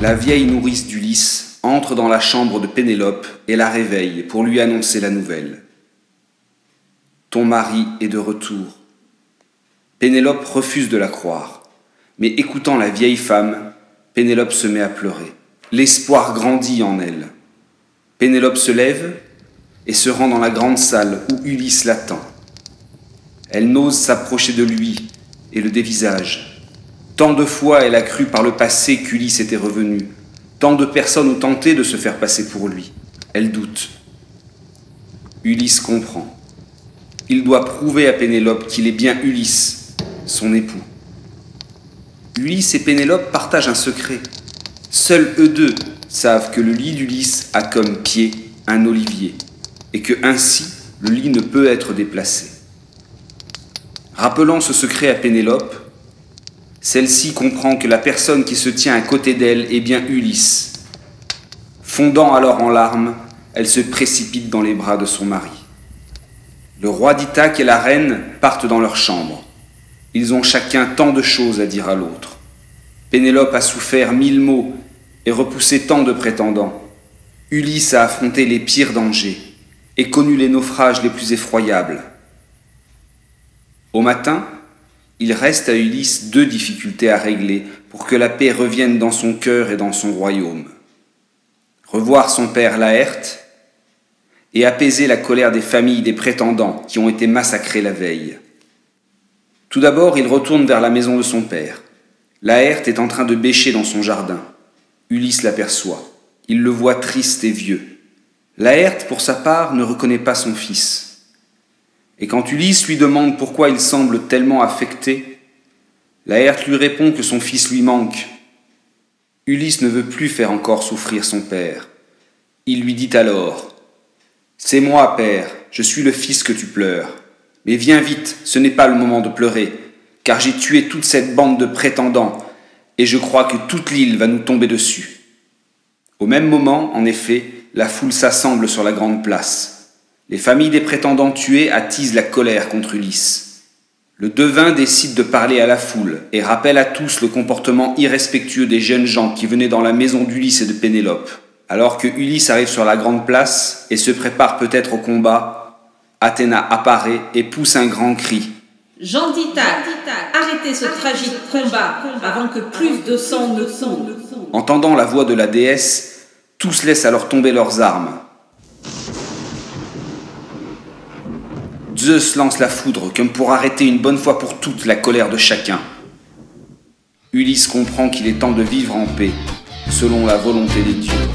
la vieille nourrice d'Ulysse entre dans la chambre de Pénélope et la réveille pour lui annoncer la nouvelle. Ton mari est de retour. Pénélope refuse de la croire, mais écoutant la vieille femme, Pénélope se met à pleurer. L'espoir grandit en elle. Pénélope se lève et se rend dans la grande salle où Ulysse l'attend. Elle n'ose s'approcher de lui et le dévisage. Tant de fois elle a cru par le passé qu'Ulysse était revenu. Tant de personnes ont tenté de se faire passer pour lui. Elle doute. Ulysse comprend. Il doit prouver à Pénélope qu'il est bien Ulysse, son époux. Ulysse et Pénélope partagent un secret. Seuls eux deux savent que le lit d'Ulysse a comme pied un olivier et que ainsi le lit ne peut être déplacé. Rappelant ce secret à Pénélope, celle-ci comprend que la personne qui se tient à côté d'elle est bien Ulysse. Fondant alors en larmes, elle se précipite dans les bras de son mari. Le roi d'Ithaque et la reine partent dans leur chambre. Ils ont chacun tant de choses à dire à l'autre. Pénélope a souffert mille maux et repoussé tant de prétendants. Ulysse a affronté les pires dangers et connu les naufrages les plus effroyables. Au matin, il reste à Ulysse deux difficultés à régler pour que la paix revienne dans son cœur et dans son royaume. Revoir son père Laerte et apaiser la colère des familles des prétendants qui ont été massacrés la veille. Tout d'abord, il retourne vers la maison de son père. Laerte est en train de bêcher dans son jardin. Ulysse l'aperçoit. Il le voit triste et vieux. Laerte, pour sa part, ne reconnaît pas son fils. Et quand Ulysse lui demande pourquoi il semble tellement affecté, Laerte lui répond que son fils lui manque. Ulysse ne veut plus faire encore souffrir son père. Il lui dit alors C'est moi, père, je suis le fils que tu pleures. Mais viens vite, ce n'est pas le moment de pleurer, car j'ai tué toute cette bande de prétendants, et je crois que toute l'île va nous tomber dessus. Au même moment, en effet, la foule s'assemble sur la grande place. Les familles des prétendants tués attisent la colère contre Ulysse. Le devin décide de parler à la foule et rappelle à tous le comportement irrespectueux des jeunes gens qui venaient dans la maison d'Ulysse et de Pénélope. Alors que Ulysse arrive sur la grande place et se prépare peut-être au combat, Athéna apparaît et pousse un grand cri. Jean d'Ithaque, arrêtez ce tragique combat avant que plus de sang ne sonde. Entendant la voix de la déesse, tous laissent alors tomber leurs armes. Zeus lance la foudre comme pour arrêter une bonne fois pour toutes la colère de chacun. Ulysse comprend qu'il est temps de vivre en paix, selon la volonté des dieux.